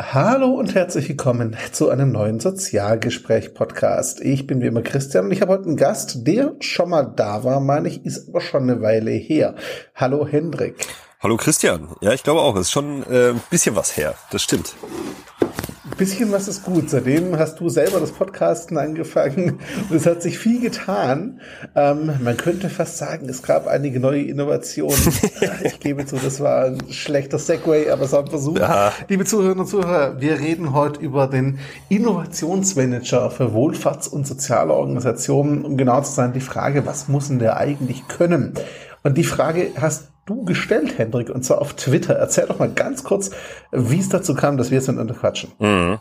Hallo und herzlich willkommen zu einem neuen Sozialgespräch-Podcast. Ich bin wie immer Christian und ich habe heute einen Gast, der schon mal da war, meine ich, ist aber schon eine Weile her. Hallo Hendrik. Hallo Christian. Ja, ich glaube auch, es ist schon äh, ein bisschen was her. Das stimmt. Bisschen was ist gut. Seitdem hast du selber das Podcasten angefangen und es hat sich viel getan. Ähm, man könnte fast sagen, es gab einige neue Innovationen. ich gebe zu, das war ein schlechter Segway, aber es war ein Versuch. Ja. Liebe Zuhörerinnen und Zuhörer, wir reden heute über den Innovationsmanager für Wohlfahrts- und soziale Organisationen. Um genau zu sein, die Frage, was muss denn der eigentlich können? Und die Frage hast du gestellt, Hendrik, und zwar auf Twitter. Erzähl doch mal ganz kurz, wie es dazu kam, dass wir jetzt miteinander quatschen. Mhm.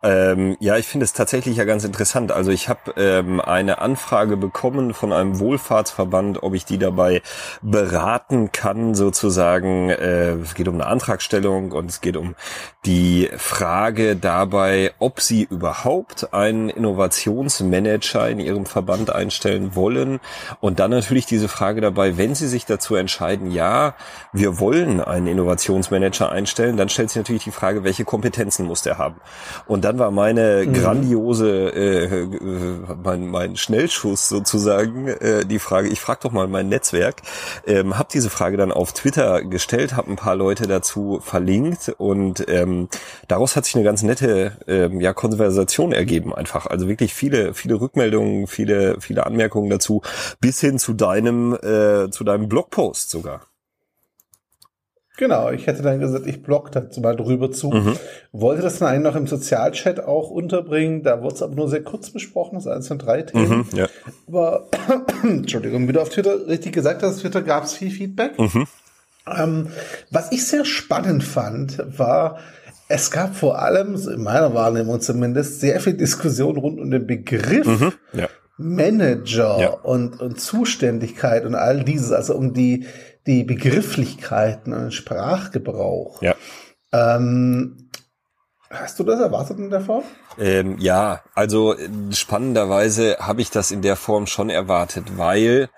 Ähm, ja, ich finde es tatsächlich ja ganz interessant. Also ich habe ähm, eine Anfrage bekommen von einem Wohlfahrtsverband, ob ich die dabei beraten kann, sozusagen. Äh, es geht um eine Antragstellung und es geht um die Frage dabei, ob sie überhaupt einen Innovationsmanager in ihrem Verband einstellen wollen. Und dann natürlich diese Frage dabei, wenn sie sich dazu entscheiden, ja, wir wollen einen Innovationsmanager einstellen, dann stellt sich natürlich die Frage, welche Kompetenzen muss der haben? Und dann war meine mhm. grandiose, äh, äh, mein, mein Schnellschuss sozusagen, äh, die Frage, ich frage doch mal mein Netzwerk, ähm, habe diese Frage dann auf Twitter gestellt, habe ein paar Leute dazu verlinkt und ähm, daraus hat sich eine ganz nette ähm, ja, Konversation ergeben einfach. Also wirklich viele, viele Rückmeldungen, viele, viele Anmerkungen dazu, bis hin zu deinem, äh, zu deinem Blogpost sogar. Genau, ich hätte dann gesagt, ich blog dazu mal drüber zu. Mhm. Wollte das dann eigentlich noch im Sozialchat auch unterbringen. Da wurde es aber nur sehr kurz besprochen, das ist eins von drei Themen. Mhm, ja. Aber, Entschuldigung, wie du auf Twitter richtig gesagt hast, Twitter gab es viel Feedback. Mhm. Ähm, was ich sehr spannend fand, war, es gab vor allem, in meiner Wahrnehmung zumindest, sehr viel Diskussion rund um den Begriff mhm, ja. Manager ja. Und, und Zuständigkeit und all dieses, also um die, die Begrifflichkeiten und Sprachgebrauch. Ja. Ähm, hast du das erwartet in der Form? Ähm, ja, also spannenderweise habe ich das in der Form schon erwartet, weil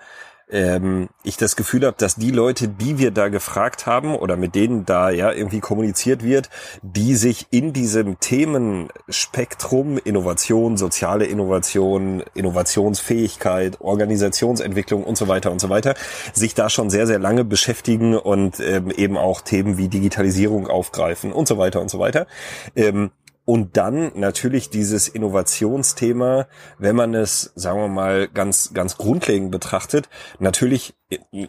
ähm, ich das Gefühl habe, dass die Leute, die wir da gefragt haben oder mit denen da ja irgendwie kommuniziert wird, die sich in diesem Themenspektrum Innovation, soziale Innovation, Innovationsfähigkeit, Organisationsentwicklung und so weiter und so weiter, sich da schon sehr, sehr lange beschäftigen und ähm, eben auch Themen wie Digitalisierung aufgreifen und so weiter und so weiter. Ähm, und dann natürlich dieses Innovationsthema, wenn man es, sagen wir mal, ganz, ganz grundlegend betrachtet, natürlich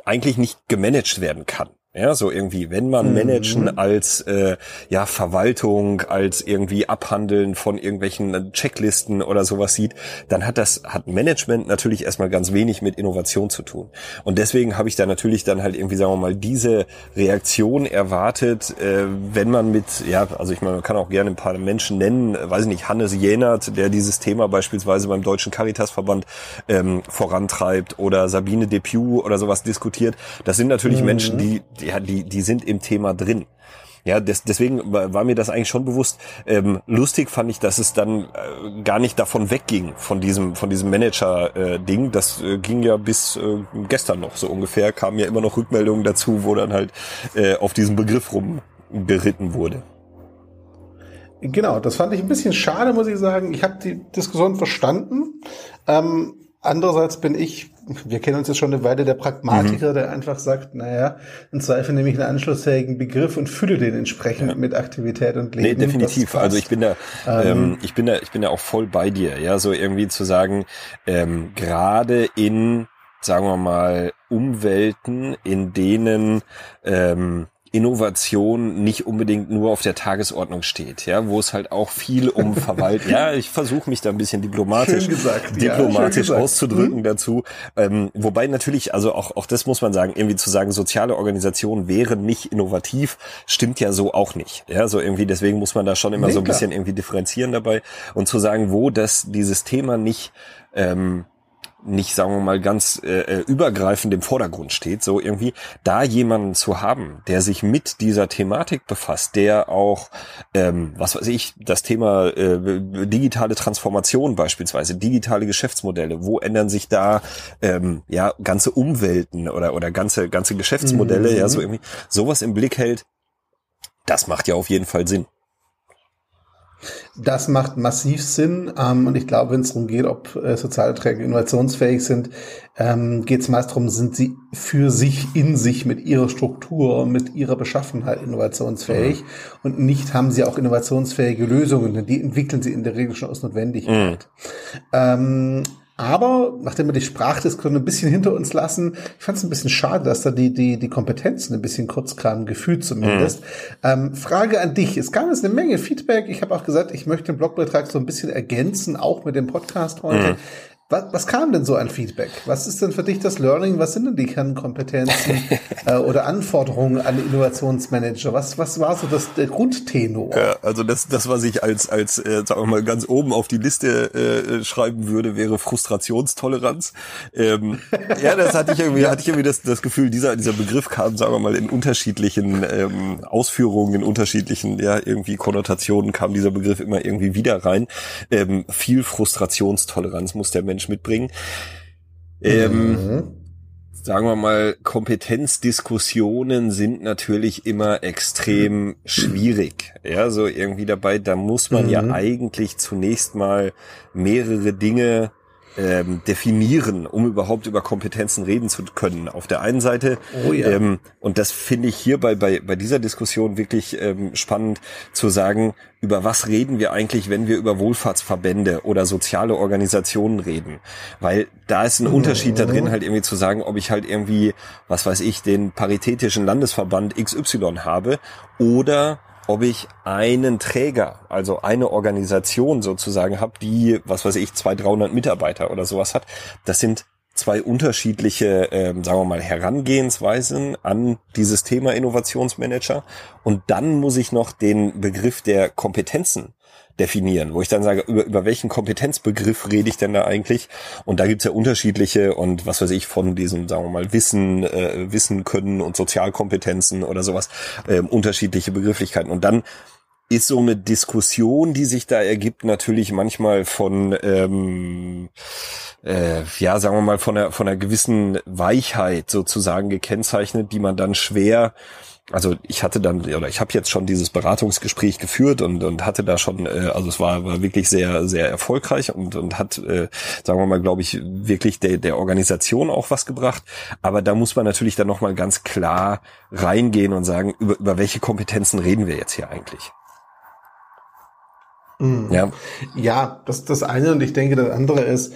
eigentlich nicht gemanagt werden kann. Ja, so irgendwie, wenn man mhm. managen als äh, ja Verwaltung, als irgendwie Abhandeln von irgendwelchen Checklisten oder sowas sieht, dann hat das hat Management natürlich erstmal ganz wenig mit Innovation zu tun. Und deswegen habe ich da natürlich dann halt irgendwie sagen wir mal diese Reaktion erwartet, äh, wenn man mit ja, also ich meine, man kann auch gerne ein paar Menschen nennen, weiß ich nicht, Hannes Jenert, der dieses Thema beispielsweise beim Deutschen Caritasverband ähm, vorantreibt oder Sabine Depew oder sowas diskutiert. Das sind natürlich mhm. Menschen, die ja, die, die sind im Thema drin. Ja, des, deswegen war mir das eigentlich schon bewusst. Ähm, lustig fand ich, dass es dann äh, gar nicht davon wegging, von diesem, von diesem Manager-Ding. Äh, das äh, ging ja bis äh, gestern noch so ungefähr, kamen ja immer noch Rückmeldungen dazu, wo dann halt äh, auf diesem Begriff rumgeritten wurde. Genau, das fand ich ein bisschen schade, muss ich sagen. Ich habe die Diskussion verstanden. Ähm, Andererseits bin ich, wir kennen uns jetzt schon eine Weile, der Pragmatiker, mhm. der einfach sagt, naja, im Zweifel nehme ich einen anschlussfähigen Begriff und fülle den entsprechend ja. mit Aktivität und Leben. Nee, definitiv. Also ich bin da, ähm, ähm, ich bin da, ich bin da auch voll bei dir. Ja, so irgendwie zu sagen, ähm, gerade in, sagen wir mal, Umwelten, in denen ähm, Innovation nicht unbedingt nur auf der Tagesordnung steht, ja, wo es halt auch viel um Verwaltung, ja, ich versuche mich da ein bisschen diplomatisch, gesagt, diplomatisch ja, auszudrücken mhm. dazu, ähm, wobei natürlich, also auch, auch das muss man sagen, irgendwie zu sagen, soziale Organisationen wären nicht innovativ, stimmt ja so auch nicht, ja, so irgendwie, deswegen muss man da schon immer nee, so ein klar. bisschen irgendwie differenzieren dabei und zu sagen, wo das, dieses Thema nicht, ähm, nicht, sagen wir mal, ganz äh, äh, übergreifend im Vordergrund steht, so irgendwie, da jemanden zu haben, der sich mit dieser Thematik befasst, der auch, ähm, was weiß ich, das Thema äh, digitale Transformation beispielsweise, digitale Geschäftsmodelle, wo ändern sich da ähm, ja ganze Umwelten oder oder ganze ganze Geschäftsmodelle, mhm. ja so irgendwie, sowas im Blick hält, das macht ja auf jeden Fall Sinn. Das macht massiv Sinn. Ähm, und ich glaube, wenn es darum geht, ob äh, soziale Träger innovationsfähig sind, ähm, geht es meist darum, sind sie für sich in sich mit ihrer Struktur, mit ihrer Beschaffenheit innovationsfähig mhm. und nicht haben sie auch innovationsfähige Lösungen, denn die entwickeln sie in der Regel schon aus Notwendigkeit. Mhm. Ähm, aber nachdem wir die Sprachdiskussion ein bisschen hinter uns lassen, ich fand es ein bisschen schade, dass da die, die, die Kompetenzen ein bisschen kurz kamen, gefühlt zumindest. Mhm. Ähm, Frage an dich. Es gab jetzt eine Menge Feedback. Ich habe auch gesagt, ich möchte den Blogbeitrag so ein bisschen ergänzen, auch mit dem Podcast heute. Mhm. Was, was kam denn so an Feedback? Was ist denn für dich das Learning? Was sind denn die Kernkompetenzen äh, oder Anforderungen an Innovationsmanager? Was, was war so das der Grundtenor? Ja, also das, das was ich als, als äh, sagen wir mal, ganz oben auf die Liste äh, schreiben würde, wäre Frustrationstoleranz. Ähm, ja, das hatte ich irgendwie, hatte ich irgendwie das, das Gefühl, dieser, dieser Begriff kam, sagen wir mal, in unterschiedlichen ähm, Ausführungen, in unterschiedlichen ja, irgendwie Konnotationen kam dieser Begriff immer irgendwie wieder rein. Ähm, viel Frustrationstoleranz muss der Mensch Mensch mitbringen. Ähm, mhm. Sagen wir mal, Kompetenzdiskussionen sind natürlich immer extrem schwierig. Ja, so irgendwie dabei, da muss man mhm. ja eigentlich zunächst mal mehrere Dinge ähm, definieren, um überhaupt über Kompetenzen reden zu können. Auf der einen Seite, oh ja. ähm, und das finde ich hier bei, bei, bei dieser Diskussion wirklich ähm, spannend zu sagen, über was reden wir eigentlich, wenn wir über Wohlfahrtsverbände oder soziale Organisationen reden? Weil da ist ein mhm. Unterschied da drin, halt irgendwie zu sagen, ob ich halt irgendwie, was weiß ich, den paritätischen Landesverband XY habe oder ob ich einen Träger, also eine Organisation sozusagen habe, die, was weiß ich, 200, 300 Mitarbeiter oder sowas hat. Das sind zwei unterschiedliche, ähm, sagen wir mal, Herangehensweisen an dieses Thema Innovationsmanager. Und dann muss ich noch den Begriff der Kompetenzen definieren, wo ich dann sage, über, über welchen Kompetenzbegriff rede ich denn da eigentlich? Und da gibt's ja unterschiedliche und was weiß ich von diesen, sagen wir mal, Wissen, äh, Wissen können und Sozialkompetenzen oder sowas, äh, unterschiedliche Begrifflichkeiten. Und dann ist so eine Diskussion, die sich da ergibt, natürlich manchmal von ähm, äh, ja, sagen wir mal, von einer, von einer gewissen Weichheit sozusagen gekennzeichnet, die man dann schwer also ich hatte dann oder ich habe jetzt schon dieses Beratungsgespräch geführt und und hatte da schon äh, also es war war wirklich sehr sehr erfolgreich und und hat äh, sagen wir mal glaube ich wirklich der der Organisation auch was gebracht. Aber da muss man natürlich dann noch mal ganz klar reingehen und sagen über über welche Kompetenzen reden wir jetzt hier eigentlich? Mhm. ja. Ja das das eine und ich denke das andere ist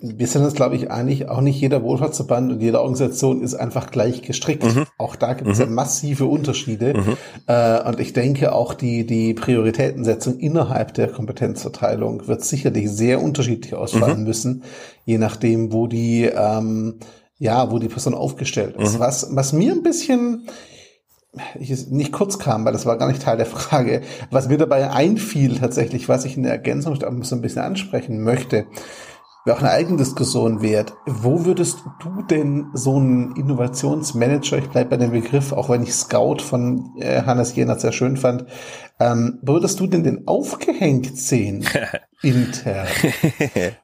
wir sind uns, glaube ich, eigentlich auch nicht jeder Wohlfahrtsverband und jede Organisation ist einfach gleich gestrickt. Mhm. Auch da gibt es mhm. ja massive Unterschiede. Mhm. Äh, und ich denke auch die, die Prioritätensetzung innerhalb der Kompetenzverteilung wird sicherlich sehr unterschiedlich ausfallen mhm. müssen, je nachdem, wo die, ähm, ja, wo die Person aufgestellt ist. Mhm. Was, was mir ein bisschen, ich nicht kurz kam, weil das war gar nicht Teil der Frage, was mir dabei einfiel tatsächlich, was ich in der Ergänzung so ein bisschen ansprechen möchte, wäre auch eine eigene Diskussion wert. Wo würdest du denn so einen Innovationsmanager, ich bleibe bei dem Begriff, auch wenn ich Scout von äh, Hannes Jenert sehr schön fand, ähm, wo würdest du denn den aufgehängt sehen intern?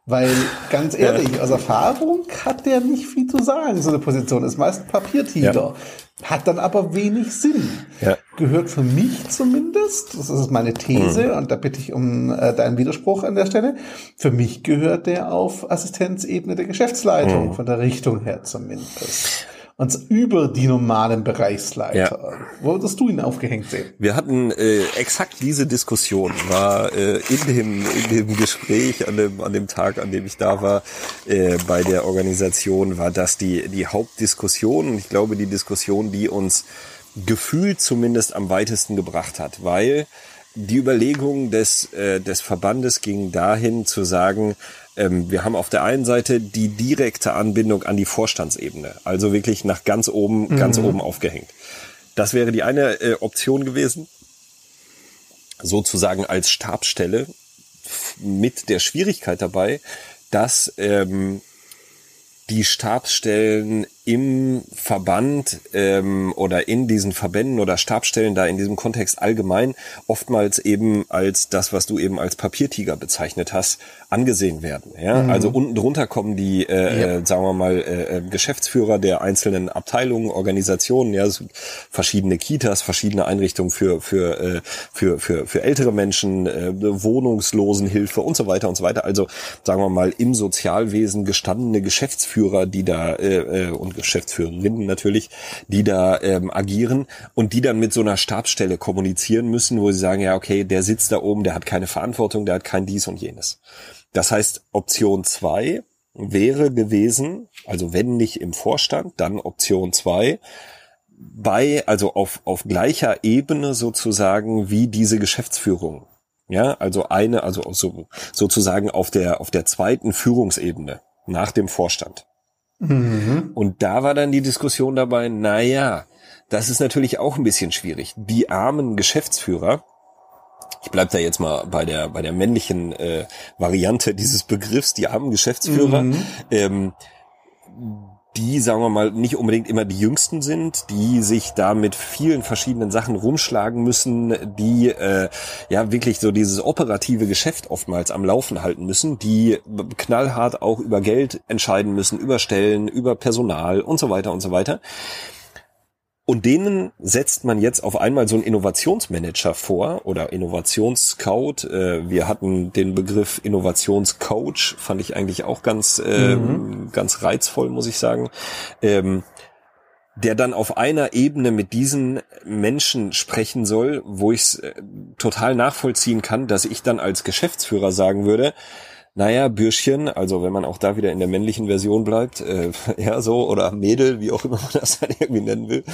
Weil ganz ehrlich, aus Erfahrung hat der nicht viel zu sagen. So eine Position ist meist ein Papiertiger. Ja. Hat dann aber wenig Sinn. Ja. Gehört für mich zumindest, das ist meine These, mhm. und da bitte ich um äh, deinen Widerspruch an der Stelle. Für mich gehört der auf Assistenzebene der Geschäftsleitung, mhm. von der Richtung her zumindest und über die normalen Bereichsleiter. Ja. Wo würdest du ihn aufgehängt sehen? Wir hatten äh, exakt diese Diskussion, war äh, in, dem, in dem Gespräch an dem, an dem Tag, an dem ich da war, äh, bei der Organisation, war das die, die Hauptdiskussion und ich glaube die Diskussion, die uns gefühlt zumindest am weitesten gebracht hat, weil die Überlegung des, äh, des Verbandes ging dahin zu sagen, ähm, wir haben auf der einen Seite die direkte Anbindung an die Vorstandsebene, also wirklich nach ganz oben, mhm. ganz oben aufgehängt. Das wäre die eine äh, Option gewesen, sozusagen als Stabsstelle mit der Schwierigkeit dabei, dass ähm, die Stabsstellen im Verband ähm, oder in diesen Verbänden oder Stabstellen da in diesem Kontext allgemein oftmals eben als das, was du eben als Papiertiger bezeichnet hast, angesehen werden. Ja? Mhm. Also unten drunter kommen die, äh, ja. äh, sagen wir mal, äh, äh Geschäftsführer der einzelnen Abteilungen, Organisationen, ja, so verschiedene Kitas, verschiedene Einrichtungen für für äh, für für für ältere Menschen, äh, Wohnungslosenhilfe und so weiter und so weiter. Also sagen wir mal im Sozialwesen gestandene Geschäftsführer, die da äh, äh und Geschäftsführerinnen natürlich, die da ähm, agieren und die dann mit so einer Stabsstelle kommunizieren müssen, wo sie sagen, ja, okay, der sitzt da oben, der hat keine Verantwortung, der hat kein dies und jenes. Das heißt, Option zwei wäre gewesen, also wenn nicht im Vorstand, dann Option zwei bei, also auf, auf gleicher Ebene sozusagen wie diese Geschäftsführung. Ja, also eine, also so, sozusagen auf der, auf der zweiten Führungsebene nach dem Vorstand. Mhm. Und da war dann die Diskussion dabei, na ja, das ist natürlich auch ein bisschen schwierig. Die armen Geschäftsführer, ich bleib da jetzt mal bei der bei der männlichen äh, Variante dieses Begriffs, die armen Geschäftsführer, mhm. ähm, die, sagen wir mal, nicht unbedingt immer die Jüngsten sind, die sich da mit vielen verschiedenen Sachen rumschlagen müssen, die äh, ja wirklich so dieses operative Geschäft oftmals am Laufen halten müssen, die knallhart auch über Geld entscheiden müssen, über Stellen, über Personal und so weiter und so weiter. Und denen setzt man jetzt auf einmal so einen Innovationsmanager vor oder Innovationsscout. Äh, wir hatten den Begriff Innovationscoach, fand ich eigentlich auch ganz, äh, mhm. ganz reizvoll, muss ich sagen. Ähm, der dann auf einer Ebene mit diesen Menschen sprechen soll, wo ich es äh, total nachvollziehen kann, dass ich dann als Geschäftsführer sagen würde, naja, Bürschchen, also wenn man auch da wieder in der männlichen Version bleibt, äh, ja so, oder Mädel, wie auch immer man das dann irgendwie nennen will.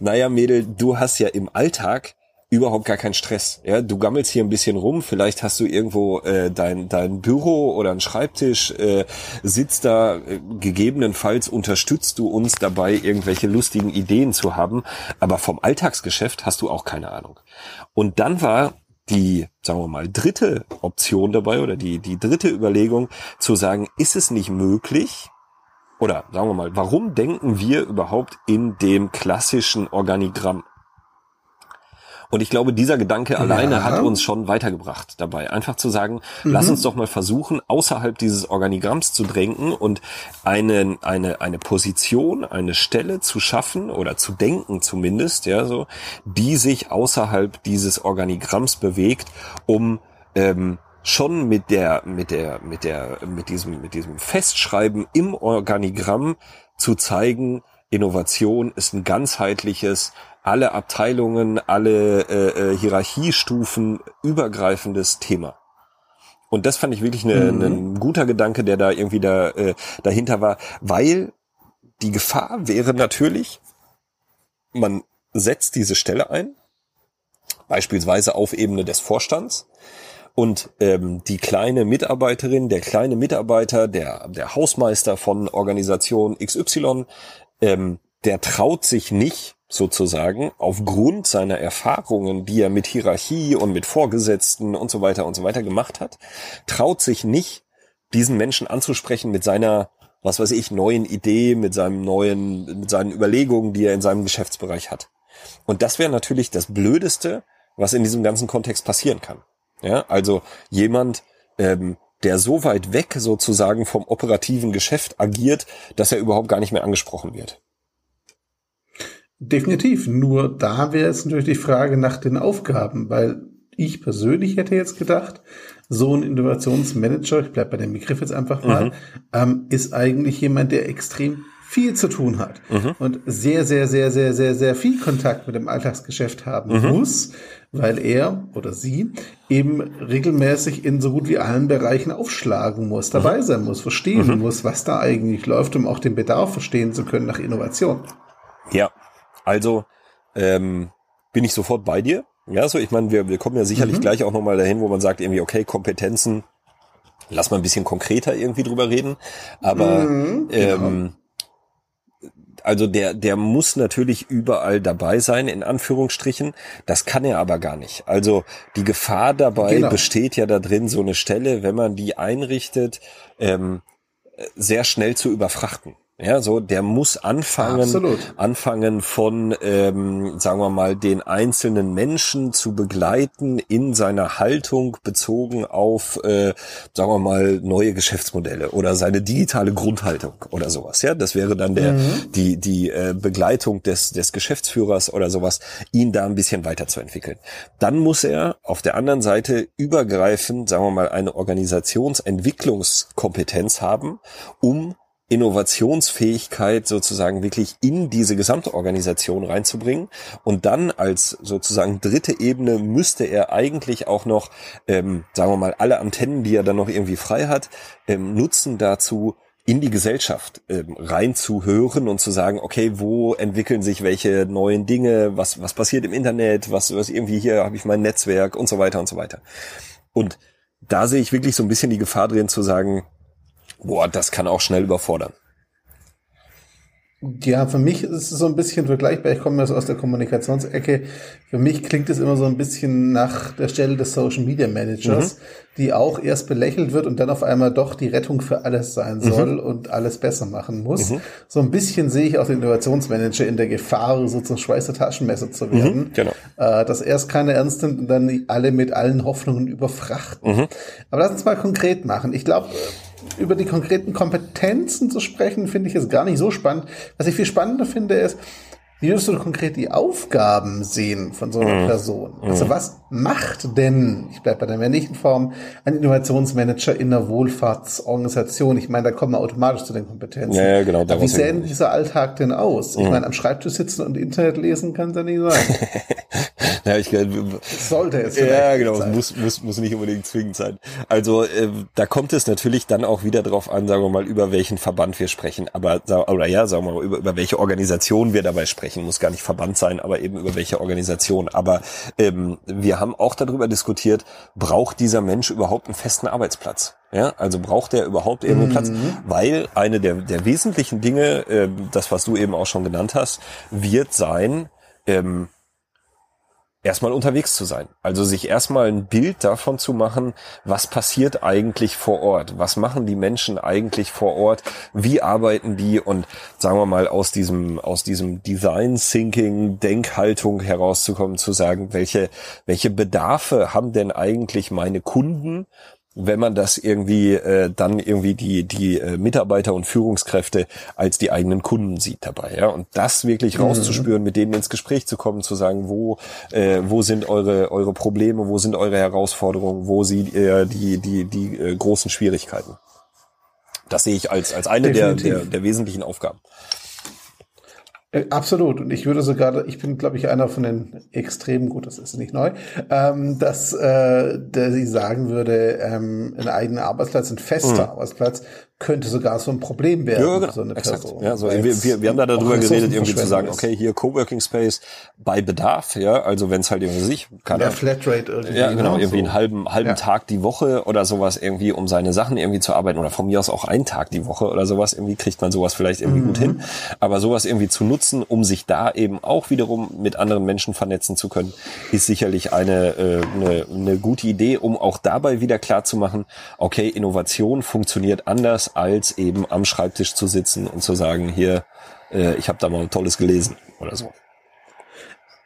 Naja, Mädel, du hast ja im Alltag überhaupt gar keinen Stress. Ja, du gammelst hier ein bisschen rum, vielleicht hast du irgendwo äh, dein dein Büro oder ein Schreibtisch, äh, sitzt da, äh, gegebenenfalls unterstützt du uns dabei, irgendwelche lustigen Ideen zu haben, aber vom Alltagsgeschäft hast du auch keine Ahnung. Und dann war die, sagen wir mal, dritte Option dabei oder die, die dritte Überlegung zu sagen, ist es nicht möglich, oder sagen wir mal, warum denken wir überhaupt in dem klassischen Organigramm? Und ich glaube, dieser Gedanke alleine ja. hat uns schon weitergebracht dabei. Einfach zu sagen, mhm. lass uns doch mal versuchen, außerhalb dieses Organigramms zu drängen und eine, eine, eine Position, eine Stelle zu schaffen oder zu denken zumindest, ja, so, die sich außerhalb dieses Organigramms bewegt, um, ähm, schon mit der, mit der, mit der, mit diesem, mit diesem Festschreiben im Organigramm zu zeigen, Innovation ist ein ganzheitliches, alle Abteilungen, alle äh, äh, Hierarchiestufen übergreifendes Thema. Und das fand ich wirklich mhm. ein guter Gedanke, der da irgendwie da äh, dahinter war, weil die Gefahr wäre natürlich, man setzt diese Stelle ein, beispielsweise auf Ebene des Vorstands, und ähm, die kleine Mitarbeiterin, der kleine Mitarbeiter, der, der Hausmeister von Organisation XY, ähm, der traut sich nicht, sozusagen aufgrund seiner Erfahrungen, die er mit Hierarchie und mit Vorgesetzten und so weiter und so weiter gemacht hat, traut sich nicht, diesen Menschen anzusprechen mit seiner, was weiß ich, neuen Idee, mit seinem neuen, mit seinen Überlegungen, die er in seinem Geschäftsbereich hat. Und das wäre natürlich das Blödeste, was in diesem ganzen Kontext passieren kann. Ja, also jemand, ähm, der so weit weg sozusagen vom operativen Geschäft agiert, dass er überhaupt gar nicht mehr angesprochen wird. Definitiv. Nur da wäre es natürlich die Frage nach den Aufgaben, weil ich persönlich hätte jetzt gedacht, so ein Innovationsmanager, ich bleibe bei dem Begriff jetzt einfach mal, mhm. ähm, ist eigentlich jemand, der extrem viel zu tun hat mhm. und sehr, sehr, sehr, sehr, sehr, sehr viel Kontakt mit dem Alltagsgeschäft haben mhm. muss, weil er oder sie eben regelmäßig in so gut wie allen Bereichen aufschlagen muss, dabei mhm. sein muss, verstehen mhm. muss, was da eigentlich läuft, um auch den Bedarf verstehen zu können nach Innovation. Ja, also ähm, bin ich sofort bei dir. Ja, so ich meine, wir, wir kommen ja sicherlich mhm. gleich auch nochmal dahin, wo man sagt irgendwie, okay, Kompetenzen, lass mal ein bisschen konkreter irgendwie drüber reden. Aber mhm, ähm, also der, der muss natürlich überall dabei sein, in Anführungsstrichen. Das kann er aber gar nicht. Also die Gefahr dabei genau. besteht ja da drin, so eine Stelle, wenn man die einrichtet, ähm, sehr schnell zu überfrachten. Ja, so der muss anfangen, Absolut. anfangen von, ähm, sagen wir mal, den einzelnen Menschen zu begleiten in seiner Haltung bezogen auf, äh, sagen wir mal, neue Geschäftsmodelle oder seine digitale Grundhaltung oder sowas. Ja, das wäre dann der mhm. die die äh, Begleitung des des Geschäftsführers oder sowas, ihn da ein bisschen weiterzuentwickeln. Dann muss er auf der anderen Seite übergreifend, sagen wir mal, eine Organisationsentwicklungskompetenz haben, um Innovationsfähigkeit sozusagen wirklich in diese gesamte Organisation reinzubringen. Und dann als sozusagen dritte Ebene müsste er eigentlich auch noch, ähm, sagen wir mal, alle Antennen, die er dann noch irgendwie frei hat, ähm, nutzen dazu, in die Gesellschaft ähm, reinzuhören und zu sagen, okay, wo entwickeln sich welche neuen Dinge, was, was passiert im Internet, was, was irgendwie hier habe ich mein Netzwerk und so weiter und so weiter. Und da sehe ich wirklich so ein bisschen die Gefahr drin zu sagen, boah, das kann auch schnell überfordern. Ja, für mich ist es so ein bisschen vergleichbar. Ich komme so aus der Kommunikationsecke. Für mich klingt es immer so ein bisschen nach der Stelle des Social Media Managers, mhm. die auch erst belächelt wird und dann auf einmal doch die Rettung für alles sein mhm. soll und alles besser machen muss. Mhm. So ein bisschen sehe ich auch den Innovationsmanager in der Gefahr, so zum Schweiß der Taschenmesser zu werden. Mhm, genau. Äh, dass erst keiner ernst nimmt und dann alle mit allen Hoffnungen überfrachten. Mhm. Aber lass uns mal konkret machen. Ich glaube, über die konkreten Kompetenzen zu sprechen, finde ich jetzt gar nicht so spannend. Was ich viel spannender finde, ist, wie würdest du konkret die Aufgaben sehen von so einer mhm. Person? Also mhm. was macht denn, ich bleibe bei der männlichen Form, ein Innovationsmanager in einer Wohlfahrtsorganisation? Ich meine, da kommen wir automatisch zu den Kompetenzen. Ja, ja genau. Aber wie sähe denn dieser Alltag denn aus? Ich mhm. meine, am Schreibtisch sitzen und Internet lesen kann es ja nicht sein. ja, ich, Sollte es Ja, genau. Sein. Muss, muss, muss nicht unbedingt zwingend sein. Also äh, da kommt es natürlich dann auch wieder drauf an, sagen wir mal, über welchen Verband wir sprechen. Aber, oder ja, sagen wir mal, über, über welche Organisation wir dabei sprechen muss gar nicht Verband sein, aber eben über welche Organisation. Aber ähm, wir haben auch darüber diskutiert, braucht dieser Mensch überhaupt einen festen Arbeitsplatz? Ja, also braucht er überhaupt irgendeinen mhm. Platz? Weil eine der, der wesentlichen Dinge, äh, das was du eben auch schon genannt hast, wird sein, ähm, erstmal unterwegs zu sein. Also sich erstmal ein Bild davon zu machen, was passiert eigentlich vor Ort? Was machen die Menschen eigentlich vor Ort? Wie arbeiten die? Und sagen wir mal, aus diesem, aus diesem Design Thinking Denkhaltung herauszukommen, zu sagen, welche, welche Bedarfe haben denn eigentlich meine Kunden? Wenn man das irgendwie äh, dann irgendwie die die äh, Mitarbeiter und Führungskräfte als die eigenen Kunden sieht dabei ja. Und das wirklich mhm. rauszuspüren mit denen ins Gespräch zu kommen zu sagen wo äh, wo sind eure eure Probleme wo sind eure Herausforderungen wo sind äh, die die die äh, großen Schwierigkeiten? Das sehe ich als als eine der, der der wesentlichen Aufgaben absolut. Und ich würde sogar, ich bin, glaube ich, einer von den extremen, gut, das ist nicht neu, ähm, dass äh, der sie sagen würde, ähm, ein eigener Arbeitsplatz, ein fester mhm. Arbeitsplatz könnte sogar so ein Problem werden ja, genau. so eine Exakt. Person. Ja, so, wir, wir, wir haben da darüber geredet, irgendwie zu sagen, okay, hier Coworking Space bei Bedarf, ja, also wenn es halt irgendwie sich, kann ja, Flatrate irgendwie. Ja, genau, irgendwie so. einen halben, halben ja. Tag die Woche oder sowas irgendwie, um seine Sachen irgendwie zu arbeiten oder von mir aus auch einen Tag die Woche oder sowas, irgendwie kriegt man sowas vielleicht irgendwie mhm. gut hin. Aber sowas irgendwie zu nutzen, um sich da eben auch wiederum mit anderen Menschen vernetzen zu können, ist sicherlich eine, äh, eine, eine gute Idee, um auch dabei wieder klar zu machen, okay, Innovation funktioniert anders als eben am Schreibtisch zu sitzen und zu sagen, hier, äh, ich habe da mal Tolles gelesen oder so.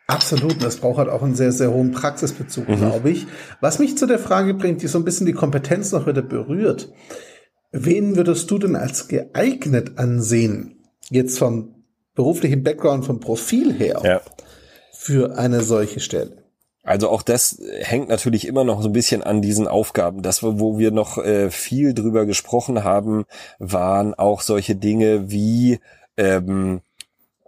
Absolut, das braucht halt auch einen sehr, sehr hohen Praxisbezug, mhm. glaube ich. Was mich zu der Frage bringt, die so ein bisschen die Kompetenz noch wieder berührt. Wen würdest du denn als geeignet ansehen? Jetzt vom beruflichen Background, vom Profil her, ja. für eine solche Stelle? Also auch das hängt natürlich immer noch so ein bisschen an diesen Aufgaben. Das, wo wir noch äh, viel drüber gesprochen haben, waren auch solche Dinge wie ähm,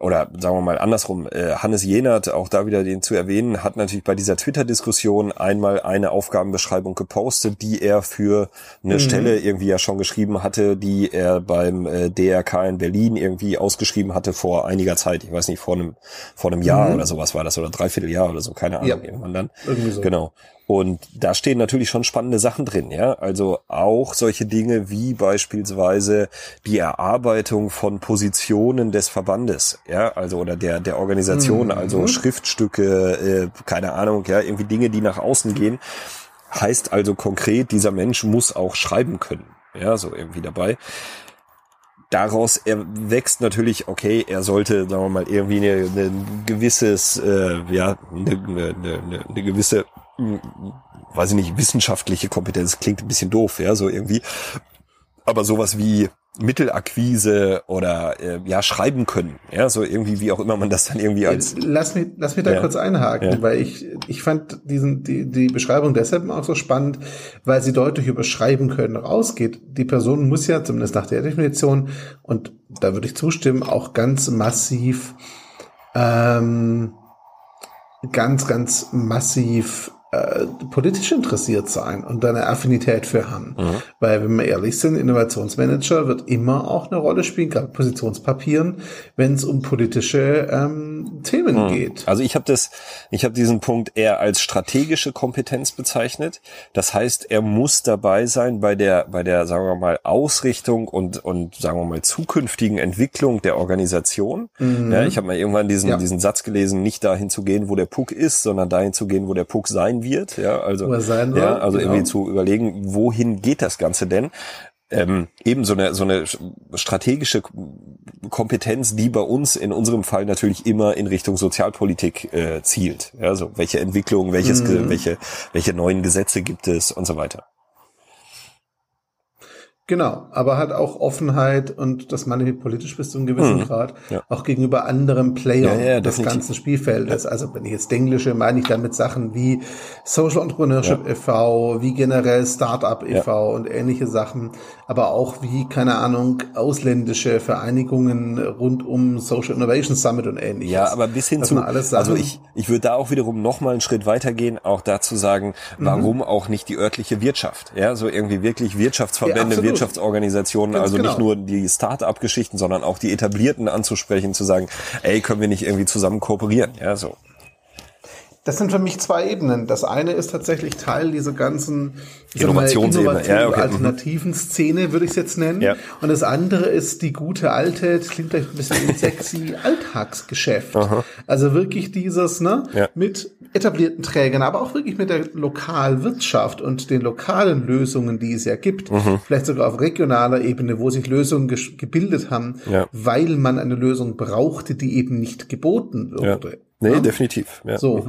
oder sagen wir mal andersrum, äh, Hannes Jenert, auch da wieder den zu erwähnen, hat natürlich bei dieser Twitter-Diskussion einmal eine Aufgabenbeschreibung gepostet, die er für eine mhm. Stelle irgendwie ja schon geschrieben hatte, die er beim äh, DRK in Berlin irgendwie ausgeschrieben hatte vor einiger Zeit. Ich weiß nicht, vor einem, vor einem Jahr mhm. oder sowas war das oder dreiviertel Jahr oder so, keine Ahnung, ja. irgendwann dann. Irgendwie so. Genau. Und da stehen natürlich schon spannende Sachen drin, ja. Also auch solche Dinge wie beispielsweise die Erarbeitung von Positionen des Verbandes, ja, also oder der der Organisation, mhm. also Schriftstücke, äh, keine Ahnung, ja, irgendwie Dinge, die nach außen gehen. Heißt also konkret, dieser Mensch muss auch schreiben können, ja, so irgendwie dabei daraus erwächst natürlich, okay, er sollte, sagen wir mal, irgendwie eine, eine gewisses, äh, ja, eine, eine, eine, eine gewisse, weiß ich nicht, wissenschaftliche Kompetenz klingt ein bisschen doof, ja, so irgendwie. Aber sowas wie Mittelakquise oder äh, ja schreiben können, ja so irgendwie wie auch immer man das dann irgendwie als lass mich lass mich da ja. kurz einhaken, ja. weil ich ich fand diesen die die Beschreibung deshalb auch so spannend, weil sie deutlich über Schreiben können rausgeht. Die Person muss ja zumindest nach der Definition und da würde ich zustimmen auch ganz massiv ähm, ganz ganz massiv äh, politisch interessiert sein und eine Affinität für haben. Mhm. Weil, wenn wir ehrlich sind, Innovationsmanager wird immer auch eine Rolle spielen, gerade Positionspapieren, wenn es um politische ähm, Themen mhm. geht. Also ich habe das, ich habe diesen Punkt eher als strategische Kompetenz bezeichnet. Das heißt, er muss dabei sein bei der, bei der, sagen wir mal, Ausrichtung und und sagen wir mal zukünftigen Entwicklung der Organisation. Mhm. Ja, ich habe mal irgendwann diesen ja. diesen Satz gelesen, nicht dahin zu gehen, wo der Puck ist, sondern dahin zu gehen, wo der Puck sein sein wird, ja, also, sein ja, also genau. irgendwie zu überlegen, wohin geht das Ganze denn? Ähm, eben so eine so eine strategische Kompetenz, die bei uns in unserem Fall natürlich immer in Richtung Sozialpolitik äh, zielt. Ja, also welche Entwicklung, welches, mhm. welche welche neuen Gesetze gibt es und so weiter. Genau, aber hat auch Offenheit und das meine ich politisch bis zu einem gewissen mhm. Grad, ja. auch gegenüber anderen Playern ja, ja, des ganzen Spielfeldes. Also wenn ich jetzt Englische meine ich damit Sachen wie Social Entrepreneurship e.V., wie generell Startup e.V. und ähnliche Sachen, aber auch wie, keine Ahnung, ausländische Vereinigungen rund um Social Innovation Summit und ähnliches. Ja, aber bis hin zu, also ich, ich würde da auch wiederum noch mal einen Schritt weitergehen, auch dazu sagen, mhm. warum mhm. auch nicht die örtliche Wirtschaft, ja, so irgendwie wirklich Wirtschaftsverbände, Wirtschaftsorganisationen, Ganz also genau. nicht nur die Start-up-Geschichten, sondern auch die etablierten anzusprechen, zu sagen, ey, können wir nicht irgendwie zusammen kooperieren? Ja, so. Das sind für mich zwei Ebenen. Das eine ist tatsächlich Teil dieser ganzen Innovationsebene, ja, okay. Mhm. alternativen Szene, würde ich es jetzt nennen. Ja. Und das andere ist die gute alte, das klingt vielleicht ein bisschen sexy, Alltagsgeschäft. Aha. Also wirklich dieses, ne, ja. mit etablierten Trägern, aber auch wirklich mit der Lokalwirtschaft und den lokalen Lösungen, die es ja gibt. Mhm. Vielleicht sogar auf regionaler Ebene, wo sich Lösungen gebildet haben, ja. weil man eine Lösung brauchte, die eben nicht geboten wurde. Nee, ja? definitiv. Ja. So.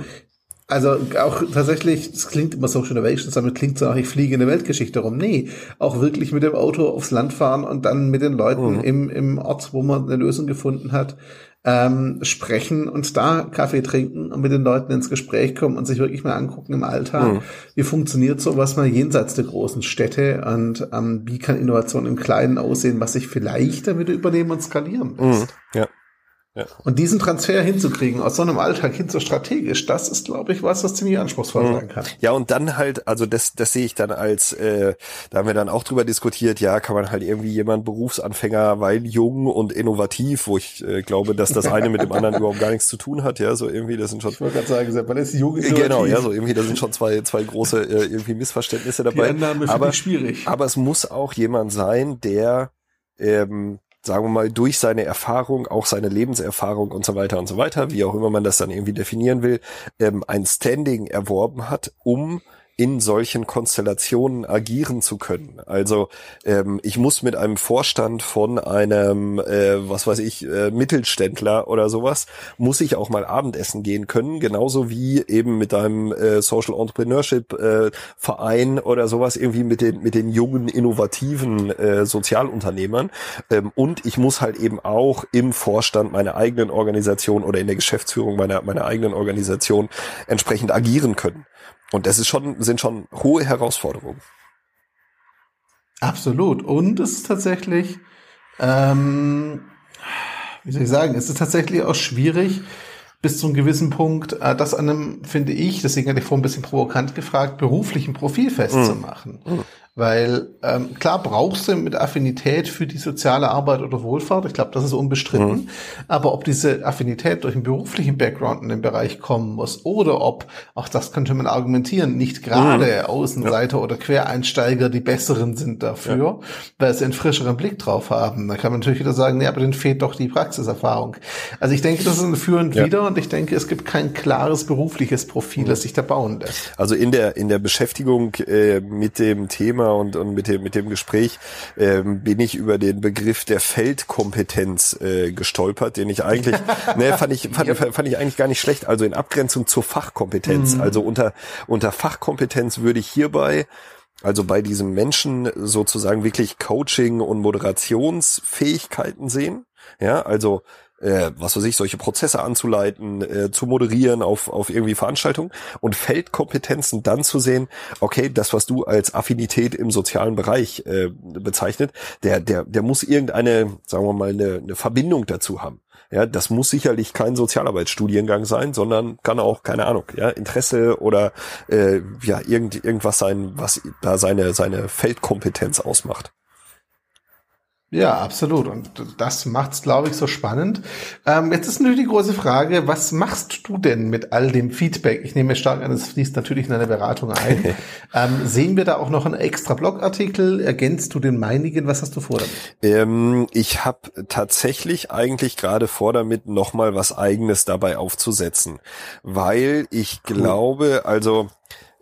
Mhm. Also auch tatsächlich, es klingt immer Social Innovations, damit klingt so nach, ich fliege in der Weltgeschichte rum. Nee, auch wirklich mit dem Auto aufs Land fahren und dann mit den Leuten mhm. im, im Ort, wo man eine Lösung gefunden hat, ähm, sprechen und da Kaffee trinken und mit den Leuten ins Gespräch kommen und sich wirklich mal angucken im Alltag, mhm. wie funktioniert sowas mal jenseits der großen Städte und ähm, wie kann Innovation im Kleinen aussehen, was sich vielleicht damit übernehmen und skalieren lässt. Mhm. Ja. Ja. Und diesen Transfer hinzukriegen aus so einem Alltag hin zu strategisch, das ist, glaube ich, was, was ziemlich anspruchsvoll mhm. sein kann. Ja, und dann halt, also das, das sehe ich dann als, äh, da haben wir dann auch drüber diskutiert, ja, kann man halt irgendwie jemand Berufsanfänger, weil jung und innovativ, wo ich äh, glaube, dass das eine mit dem anderen überhaupt gar nichts zu tun hat, ja, so irgendwie, das sind schon. Ich wollte gerade sagen, man ist jung innovativ. Genau, ja, so irgendwie, da sind schon zwei, zwei große äh, irgendwie Missverständnisse dabei. Die Annahme aber, ich schwierig. Aber es muss auch jemand sein, der ähm, sagen wir mal, durch seine Erfahrung, auch seine Lebenserfahrung und so weiter und so weiter, wie auch immer man das dann irgendwie definieren will, ähm, ein Standing erworben hat, um in solchen Konstellationen agieren zu können. Also ähm, ich muss mit einem Vorstand von einem, äh, was weiß ich, äh, Mittelständler oder sowas, muss ich auch mal Abendessen gehen können, genauso wie eben mit einem äh, Social Entrepreneurship äh, Verein oder sowas irgendwie mit den mit den jungen innovativen äh, Sozialunternehmern. Ähm, und ich muss halt eben auch im Vorstand meiner eigenen Organisation oder in der Geschäftsführung meiner meiner eigenen Organisation entsprechend agieren können. Und das ist schon, sind schon hohe Herausforderungen. Absolut. Und es ist tatsächlich, ähm, wie soll ich sagen, es ist tatsächlich auch schwierig, bis zu einem gewissen Punkt äh, das an einem, finde ich, deswegen hatte ich vorhin ein bisschen provokant gefragt, beruflichen Profil festzumachen. Mhm. Weil ähm, klar brauchst du mit Affinität für die soziale Arbeit oder Wohlfahrt, ich glaube, das ist unbestritten. Mhm. Aber ob diese Affinität durch einen beruflichen Background in den Bereich kommen muss oder ob, auch das könnte man argumentieren, nicht gerade mhm. Außenseiter ja. oder Quereinsteiger die besseren sind dafür, ja. weil sie einen frischeren Blick drauf haben. Da kann man natürlich wieder sagen, nee, aber denen fehlt doch die Praxiserfahrung. Also ich denke, das ist ein führend ja. wieder und ich denke, es gibt kein klares berufliches Profil, mhm. das sich da bauen lässt. Also in der, in der Beschäftigung äh, mit dem Thema Thema und, und mit dem, mit dem Gespräch ähm, bin ich über den Begriff der Feldkompetenz äh, gestolpert, den ich eigentlich, ne, fand ich, fand, fand, fand ich eigentlich gar nicht schlecht. Also in Abgrenzung zur Fachkompetenz. Mhm. Also unter, unter Fachkompetenz würde ich hierbei also bei diesem Menschen sozusagen wirklich Coaching und Moderationsfähigkeiten sehen. Ja, also äh, was weiß ich, solche Prozesse anzuleiten, äh, zu moderieren auf, auf irgendwie Veranstaltungen und Feldkompetenzen dann zu sehen, okay, das, was du als Affinität im sozialen Bereich äh, bezeichnet, der, der, der muss irgendeine, sagen wir mal, eine, eine Verbindung dazu haben. Ja, das muss sicherlich kein Sozialarbeitsstudiengang sein, sondern kann auch, keine Ahnung, ja, Interesse oder äh, ja, irgend, irgendwas sein, was da seine, seine Feldkompetenz ausmacht. Ja, absolut. Und das macht's, glaube ich, so spannend. Ähm, jetzt ist natürlich die große Frage, was machst du denn mit all dem Feedback? Ich nehme stark an, es fließt natürlich in eine Beratung ein. ähm, sehen wir da auch noch einen extra Blogartikel? Ergänzt du den meinigen? Was hast du vor damit? Ähm, ich habe tatsächlich eigentlich gerade vor damit, nochmal was eigenes dabei aufzusetzen. Weil ich glaube, also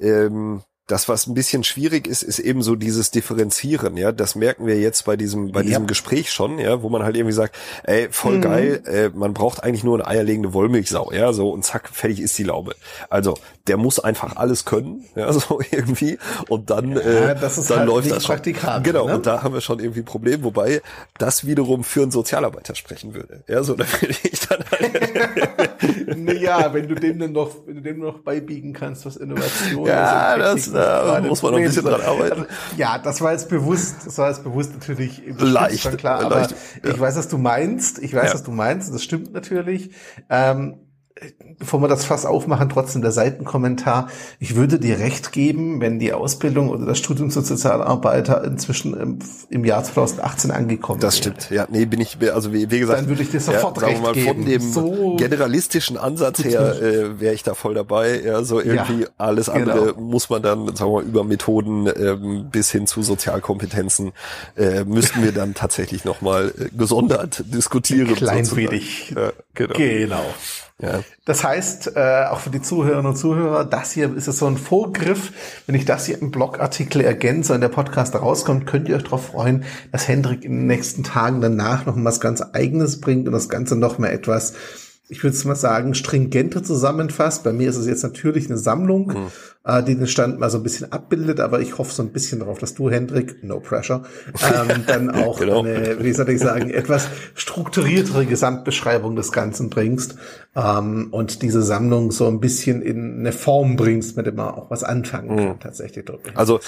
ähm, das, was ein bisschen schwierig ist, ist eben so dieses Differenzieren, ja. Das merken wir jetzt bei diesem, bei ja. diesem Gespräch schon, ja, wo man halt irgendwie sagt, ey, voll mhm. geil, äh, man braucht eigentlich nur eine eierlegende Wollmilchsau, ja, so und zack, fertig ist die Laube. Also, der muss einfach alles können, ja, so irgendwie. Und dann, ja, äh, dann halt läuft das schon. Genau, ne? und da haben wir schon irgendwie ein Problem, wobei das wiederum für einen Sozialarbeiter sprechen würde. Ja, so, da würde ich dann halt Naja, wenn du dem dann noch, wenn du dem noch beibiegen kannst, was Innovation ja, ist. Da muss man noch ein bisschen dran arbeiten. Ja, das war jetzt bewusst, das war jetzt bewusst natürlich leicht, klar, aber leicht, ja. ich weiß, was du meinst. Ich weiß, ja. was du meinst. Das stimmt natürlich. Ähm, bevor wir das Fass aufmachen, trotzdem der Seitenkommentar. Ich würde dir recht geben, wenn die Ausbildung oder das Studium zur Sozialarbeiter inzwischen im, im Jahr 2018 angekommen Das wäre. stimmt. Ja, nee, bin ich, also wie, wie gesagt. Dann würde ich dir sofort ja, recht mal, geben. Von dem so generalistischen Ansatz her äh, wäre ich da voll dabei. Ja, so irgendwie ja, alles andere genau. muss man dann, sagen wir mal, über Methoden ähm, bis hin zu Sozialkompetenzen äh, müssten wir dann tatsächlich nochmal äh, gesondert diskutieren. Kleinwürdig. Ja, genau. genau. Ja. Das heißt, äh, auch für die Zuhörerinnen und Zuhörer, das hier ist es so ein Vorgriff. Wenn ich das hier im Blogartikel ergänze und der Podcast rauskommt, könnt ihr euch darauf freuen, dass Hendrik in den nächsten Tagen danach noch was ganz Eigenes bringt und das Ganze noch mal etwas ich würde es mal sagen, stringenter zusammenfasst. Bei mir ist es jetzt natürlich eine Sammlung, mhm. Äh, die den Stand mal so ein bisschen abbildet, aber ich hoffe so ein bisschen darauf, dass du, Hendrik, no pressure, ähm, dann auch genau. eine, wie soll ich sagen, etwas strukturiertere Gesamtbeschreibung des Ganzen bringst ähm, und diese Sammlung so ein bisschen in eine Form bringst, mit der man auch was anfangen kann, mhm. tatsächlich. Also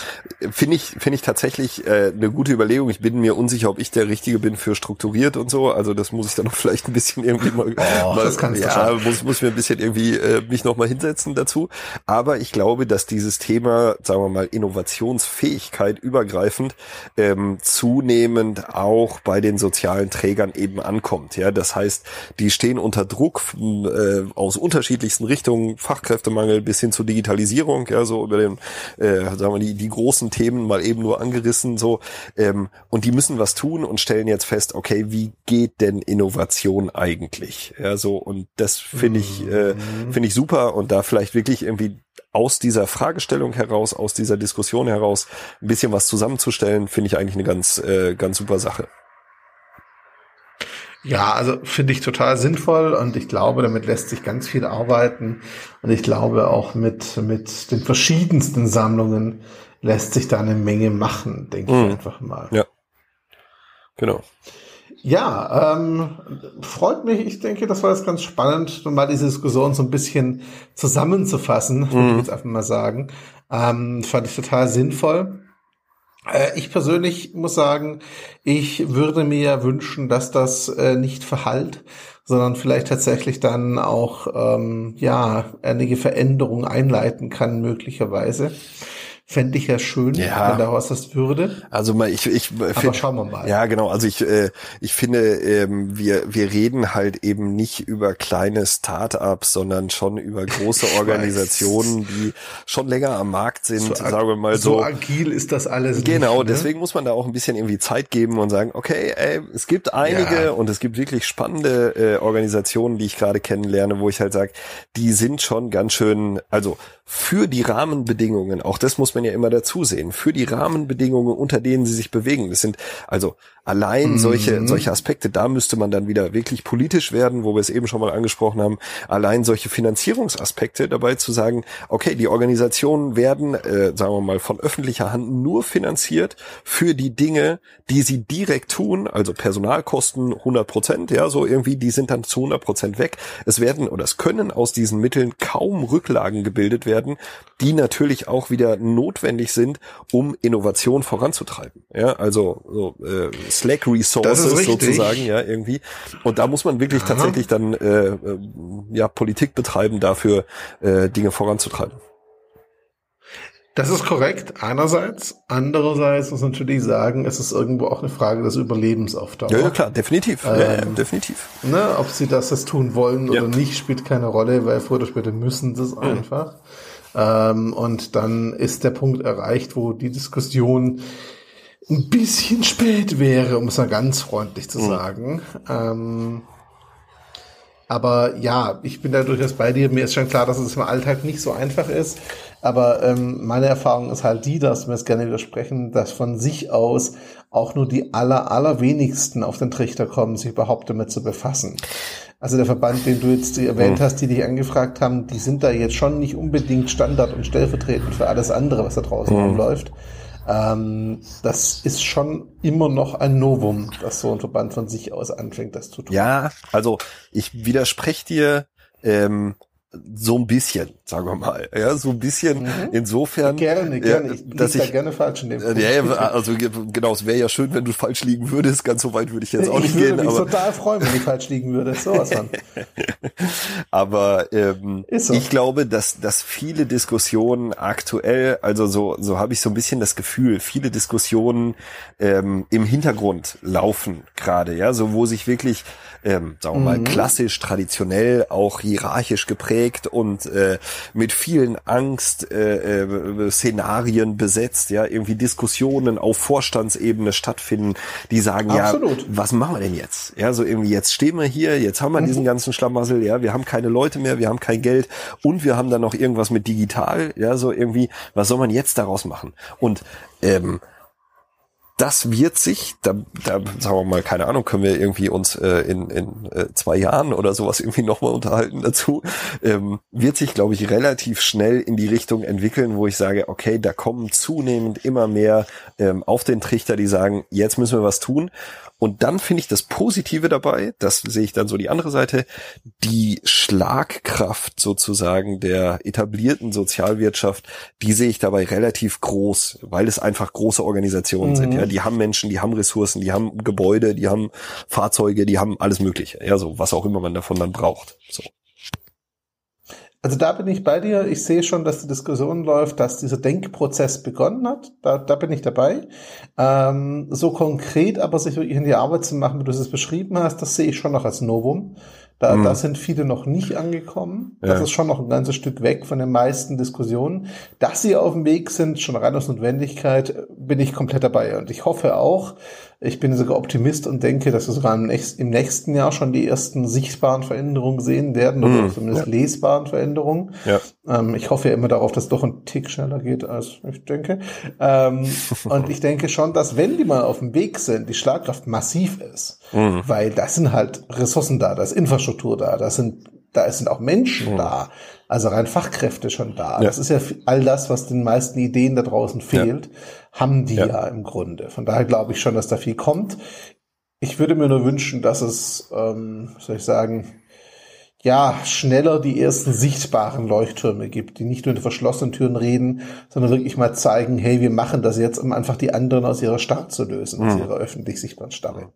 finde ich, finde ich tatsächlich äh, eine gute Überlegung. Ich bin mir unsicher, ob ich der Richtige bin für strukturiert und so. Also das muss ich dann noch vielleicht ein bisschen irgendwie mal, oh, mal das kannst ja, du muss, muss mir ein bisschen irgendwie äh, mich nochmal hinsetzen dazu. Aber ich glaube, dass dieses Thema, sagen wir mal, Innovationsfähigkeit übergreifend ähm, zunehmend auch bei den sozialen Trägern eben ankommt. Ja, das heißt, die stehen unter Druck äh, aus unterschiedlichsten Richtungen, Fachkräftemangel bis hin zur Digitalisierung, ja, so über den, äh, sagen wir die, die großen Themen mal eben nur angerissen, so ähm, und die müssen was tun und stellen jetzt fest, okay, wie geht denn Innovation eigentlich? Ja, so und das finde ich, äh, mhm. finde ich super und da vielleicht wirklich irgendwie aus dieser Fragestellung heraus, aus dieser Diskussion heraus ein bisschen was zusammenzustellen, finde ich eigentlich eine ganz, äh, ganz super Sache. Ja, also finde ich total sinnvoll und ich glaube, damit lässt sich ganz viel arbeiten und ich glaube auch mit, mit den verschiedensten Sammlungen lässt sich da eine Menge machen, denke mhm. ich einfach mal. Ja. Genau. Ja, ähm, freut mich. Ich denke, das war jetzt ganz spannend, mal diese Diskussion so ein bisschen zusammenzufassen, mhm. würde ich jetzt einfach mal sagen. Ähm, fand ich total sinnvoll. Äh, ich persönlich muss sagen, ich würde mir wünschen, dass das äh, nicht verhallt, sondern vielleicht tatsächlich dann auch ähm, ja einige Veränderungen einleiten kann möglicherweise. Fände ich ja schön, ja. wenn daraus das würde. Also mal, ich, ich Aber find, schauen wir mal. Ja, genau. Also ich, äh, ich finde, ähm, wir, wir reden halt eben nicht über kleine Start-ups, sondern schon über große Organisationen, die schon länger am Markt sind, so, sagen wir mal so. So agil ist das alles. Genau, nicht, ne? deswegen muss man da auch ein bisschen irgendwie Zeit geben und sagen, okay, ey, es gibt einige ja. und es gibt wirklich spannende äh, Organisationen, die ich gerade kennenlerne, wo ich halt sage, die sind schon ganz schön, also für die Rahmenbedingungen, auch das muss man ja immer dazu sehen, für die Rahmenbedingungen, unter denen sie sich bewegen. Das sind also allein mhm. solche, solche Aspekte, da müsste man dann wieder wirklich politisch werden, wo wir es eben schon mal angesprochen haben, allein solche Finanzierungsaspekte dabei zu sagen, okay, die Organisationen werden, äh, sagen wir mal, von öffentlicher Hand nur finanziert für die Dinge, die sie direkt tun, also Personalkosten 100 Prozent, ja, so irgendwie, die sind dann zu 100 Prozent weg. Es werden oder es können aus diesen Mitteln kaum Rücklagen gebildet werden, die natürlich auch wieder notwendig sind, um Innovation voranzutreiben. Ja, also so, äh, Slack Resources sozusagen, ja, irgendwie. Und da muss man wirklich Aha. tatsächlich dann äh, äh, ja Politik betreiben, dafür äh, Dinge voranzutreiben. Das ist korrekt, einerseits. Andererseits muss man natürlich sagen, es ist irgendwo auch eine Frage des Überlebens auf Dauer. Ja, ja klar, definitiv. Ähm, ja, definitiv. Ne, ob sie das jetzt tun wollen ja. oder nicht, spielt keine Rolle, weil früher oder später müssen sie es mhm. Ähm, und dann ist der Punkt erreicht, wo die Diskussion ein bisschen spät wäre, um es mal ganz freundlich zu mhm. sagen. Ähm, aber ja, ich bin da durchaus bei dir. Mir ist schon klar, dass es im Alltag nicht so einfach ist. Aber ähm, meine Erfahrung ist halt die, dass wir es gerne widersprechen, dass von sich aus auch nur die aller, allerwenigsten auf den Trichter kommen, sich überhaupt damit zu befassen. Also der Verband, den du jetzt erwähnt mhm. hast, die dich angefragt haben, die sind da jetzt schon nicht unbedingt Standard und stellvertretend für alles andere, was da draußen mhm. rumläuft. Ähm, das ist schon immer noch ein Novum, dass so ein Verband von sich aus anfängt, das zu tun. Ja, also ich widerspreche dir ähm, so ein bisschen, sagen wir mal, ja, so ein bisschen mhm. insofern. Gerne, gerne. Ich dass ich, da gerne falsch in dem Punkt. Ja, also genau, es wäre ja schön, wenn du falsch liegen würdest. Ganz so weit würde ich jetzt auch ich nicht gehen. Ich würde mich total freuen, wenn du falsch liegen würdest. Sowas von. aber ähm, so. ich glaube, dass dass viele Diskussionen aktuell, also so so habe ich so ein bisschen das Gefühl, viele Diskussionen ähm, im Hintergrund laufen gerade, ja, so wo sich wirklich ähm, sagen wir mal, mhm. klassisch, traditionell, auch hierarchisch geprägt und äh, mit vielen Angst-Szenarien äh, äh, besetzt, ja, irgendwie Diskussionen auf Vorstandsebene stattfinden, die sagen, Absolut. ja, was machen wir denn jetzt? Ja, so irgendwie, jetzt stehen wir hier, jetzt haben wir mhm. diesen ganzen Schlamassel, ja, wir haben keine Leute mehr, wir haben kein Geld und wir haben dann noch irgendwas mit digital, ja, so irgendwie, was soll man jetzt daraus machen? Und ähm, das wird sich, da, da sagen wir mal, keine Ahnung, können wir irgendwie uns äh, in, in äh, zwei Jahren oder sowas irgendwie nochmal unterhalten dazu, ähm, wird sich, glaube ich, relativ schnell in die Richtung entwickeln, wo ich sage, okay, da kommen zunehmend immer mehr ähm, auf den Trichter, die sagen, jetzt müssen wir was tun. Und dann finde ich das Positive dabei, das sehe ich dann so die andere Seite, die Schlagkraft sozusagen der etablierten Sozialwirtschaft, die sehe ich dabei relativ groß, weil es einfach große Organisationen mhm. sind. Ja, die haben Menschen, die haben Ressourcen, die haben Gebäude, die haben Fahrzeuge, die haben alles Mögliche. Ja, so was auch immer man davon dann braucht. So. Also da bin ich bei dir. Ich sehe schon, dass die Diskussion läuft, dass dieser Denkprozess begonnen hat. Da, da bin ich dabei. Ähm, so konkret aber sich wirklich in die Arbeit zu machen, wie du es beschrieben hast, das sehe ich schon noch als Novum. Da, mhm. da sind viele noch nicht angekommen. Das ja. ist schon noch ein ganzes Stück weg von den meisten Diskussionen. Dass sie auf dem Weg sind, schon rein aus Notwendigkeit, bin ich komplett dabei. Und ich hoffe auch, ich bin sogar Optimist und denke, dass wir sogar im nächsten Jahr schon die ersten sichtbaren Veränderungen sehen werden, oder mm, zumindest ja. lesbaren Veränderungen. Ja. Ähm, ich hoffe ja immer darauf, dass es doch ein Tick schneller geht, als ich denke. Ähm, und ich denke schon, dass wenn die mal auf dem Weg sind, die Schlagkraft massiv ist, mm. weil da sind halt Ressourcen da, da ist Infrastruktur da, da sind da sind auch Menschen mhm. da, also rein Fachkräfte schon da. Ja. Das ist ja all das, was den meisten Ideen da draußen fehlt, ja. haben die ja. ja. im Grunde. Von daher glaube ich schon, dass da viel kommt. Ich würde mir nur wünschen, dass es, ähm, soll ich sagen, ja, schneller die ersten sichtbaren Leuchttürme gibt, die nicht nur in verschlossenen Türen reden, sondern wirklich mal zeigen, hey, wir machen das jetzt, um einfach die anderen aus ihrer Stadt zu lösen, mhm. aus ihrer öffentlich sichtbaren Starre.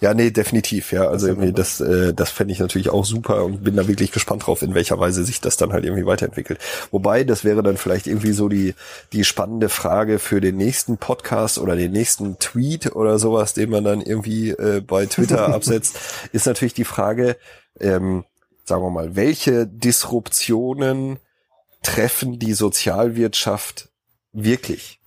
Ja, nee, definitiv, ja. Also irgendwie das, äh, das fände ich natürlich auch super und bin da wirklich gespannt drauf, in welcher Weise sich das dann halt irgendwie weiterentwickelt. Wobei, das wäre dann vielleicht irgendwie so die, die spannende Frage für den nächsten Podcast oder den nächsten Tweet oder sowas, den man dann irgendwie äh, bei Twitter absetzt, ist natürlich die Frage, ähm, sagen wir mal, welche Disruptionen treffen die Sozialwirtschaft wirklich?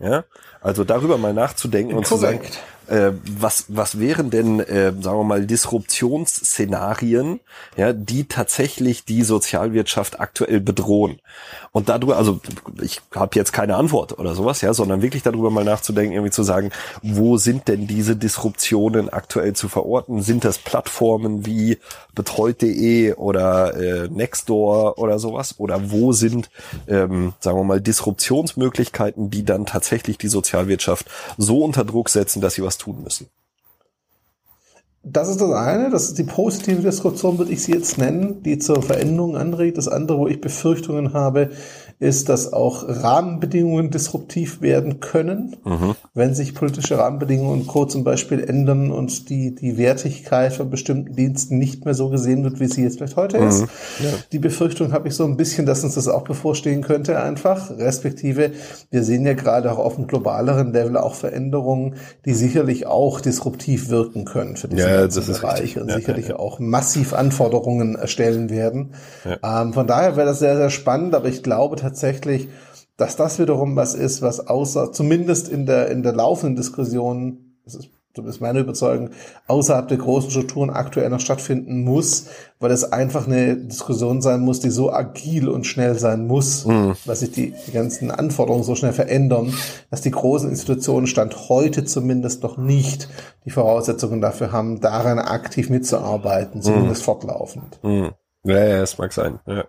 Ja, also darüber mal nachzudenken und Korrekt. zu sagen, äh, was, was wären denn, äh, sagen wir mal, Disruptionsszenarien, ja, die tatsächlich die Sozialwirtschaft aktuell bedrohen? Und darüber, also ich habe jetzt keine Antwort oder sowas, ja, sondern wirklich darüber mal nachzudenken, irgendwie zu sagen, wo sind denn diese Disruptionen aktuell zu verorten? Sind das Plattformen wie betreut.de oder äh, Nextdoor oder sowas? Oder wo sind, ähm, sagen wir mal, Disruptionsmöglichkeiten, die dann tatsächlich die Sozialwirtschaft so unter Druck setzen, dass sie was tun müssen? Das ist das eine, das ist die positive Disruption, würde ich sie jetzt nennen, die zur Veränderung anregt. Das andere, wo ich Befürchtungen habe, ist, dass auch Rahmenbedingungen disruptiv werden können, mhm. wenn sich politische Rahmenbedingungen und Co. zum Beispiel ändern und die, die Wertigkeit von bestimmten Diensten nicht mehr so gesehen wird, wie sie jetzt vielleicht heute mhm. ist. Ja. Die Befürchtung habe ich so ein bisschen, dass uns das auch bevorstehen könnte einfach, respektive wir sehen ja gerade auch auf einem globaleren Level auch Veränderungen, die sicherlich auch disruptiv wirken können für diesen ja, Bereich richtig. und ja, sicherlich ja, auch massiv Anforderungen erstellen werden. Ähm, von daher wäre das sehr, sehr spannend, aber ich glaube tatsächlich, dass das wiederum was ist, was außer, zumindest in der, in der laufenden Diskussion, das ist zumindest meine Überzeugung, außerhalb der großen Strukturen aktuell noch stattfinden muss, weil es einfach eine Diskussion sein muss, die so agil und schnell sein muss, mhm. dass sich die, die ganzen Anforderungen so schnell verändern, dass die großen Institutionen Stand heute zumindest noch nicht die Voraussetzungen dafür haben, daran aktiv mitzuarbeiten, zumindest mhm. fortlaufend. Mhm. Ja, ja, es mag sein. Ja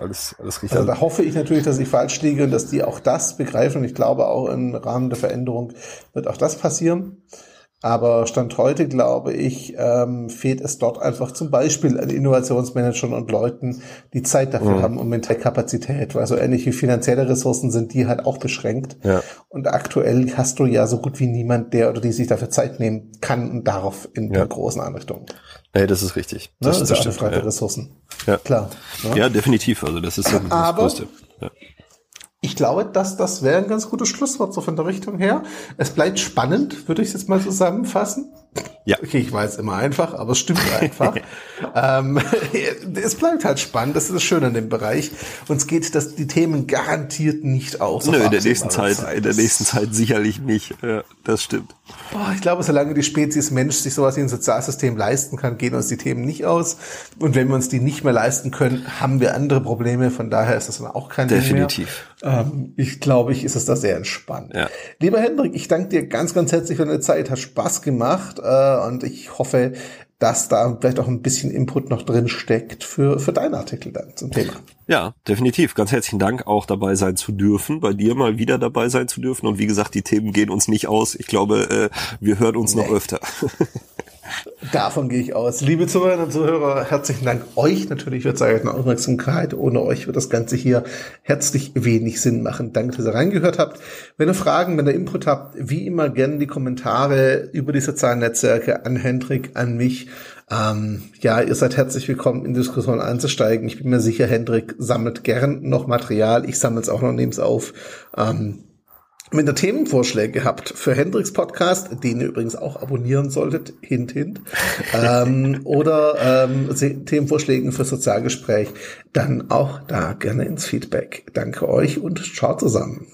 alles, alles richtig. Also da hoffe ich natürlich, dass ich falsch liege und dass die auch das begreifen. Und ich glaube auch im Rahmen der Veränderung wird auch das passieren. Aber Stand heute, glaube ich, ähm, fehlt es dort einfach zum Beispiel an Innovationsmanagern und Leuten, die Zeit dafür mhm. haben und mental Kapazität. Weil so ähnlich wie finanzielle Ressourcen sind die halt auch beschränkt. Ja. Und aktuell hast du ja so gut wie niemand, der oder die sich dafür Zeit nehmen kann und darf in ja. großen Einrichtungen. Nee, das ist richtig. Ne, das, ne? das, ist eine Frage ja. Ressourcen. Ja. Klar. Ne? Ja, definitiv. Also das ist das Aber Größte. Ja. Ich glaube, dass das wäre ein ganz gutes Schlusswort so von der Richtung her. Es bleibt spannend, würde ich es jetzt mal zusammenfassen. Ja. Okay, ich weiß immer einfach, aber es stimmt einfach. ähm, es bleibt halt spannend, das ist das Schöne an dem Bereich. Uns geht das, die Themen garantiert nicht aus. Nö, in der nächsten Zeit, Zeit, in der nächsten Zeit sicherlich nicht. Ja, das stimmt. Boah, ich glaube, solange die Spezies Mensch sich sowas wie ein Sozialsystem leisten kann, gehen uns die Themen nicht aus. Und wenn wir uns die nicht mehr leisten können, haben wir andere Probleme. Von daher ist das dann auch kein Definitiv. Ding mehr. Ähm, ich glaube, ich ist es da sehr entspannt. Ja. Lieber Hendrik, ich danke dir ganz, ganz herzlich für deine Zeit. Hat Spaß gemacht. Äh, und ich hoffe, dass da vielleicht auch ein bisschen Input noch drin steckt für, für deinen Artikel dann zum Thema. Ja, definitiv. Ganz herzlichen Dank, auch dabei sein zu dürfen, bei dir mal wieder dabei sein zu dürfen. Und wie gesagt, die Themen gehen uns nicht aus. Ich glaube, äh, wir hören uns nee. noch öfter. Davon gehe ich aus. Liebe Zuhörerinnen und Zuhörer, herzlichen Dank euch natürlich für eure Aufmerksamkeit. Ohne euch wird das Ganze hier herzlich wenig Sinn machen. Danke, dass ihr reingehört habt. Wenn ihr Fragen, wenn ihr Input habt, wie immer gerne die Kommentare über die sozialen Netzwerke an Hendrik, an mich. Ähm, ja, ihr seid herzlich willkommen, in Diskussion einzusteigen. Ich bin mir sicher, Hendrik sammelt gern noch Material. Ich sammle es auch noch, nehme es auf. Ähm, wenn ihr Themenvorschläge habt für Hendricks Podcast, den ihr übrigens auch abonnieren solltet, hint, hint, ähm, oder ähm, Themenvorschläge für Sozialgespräch, dann auch da gerne ins Feedback. Danke euch und ciao zusammen.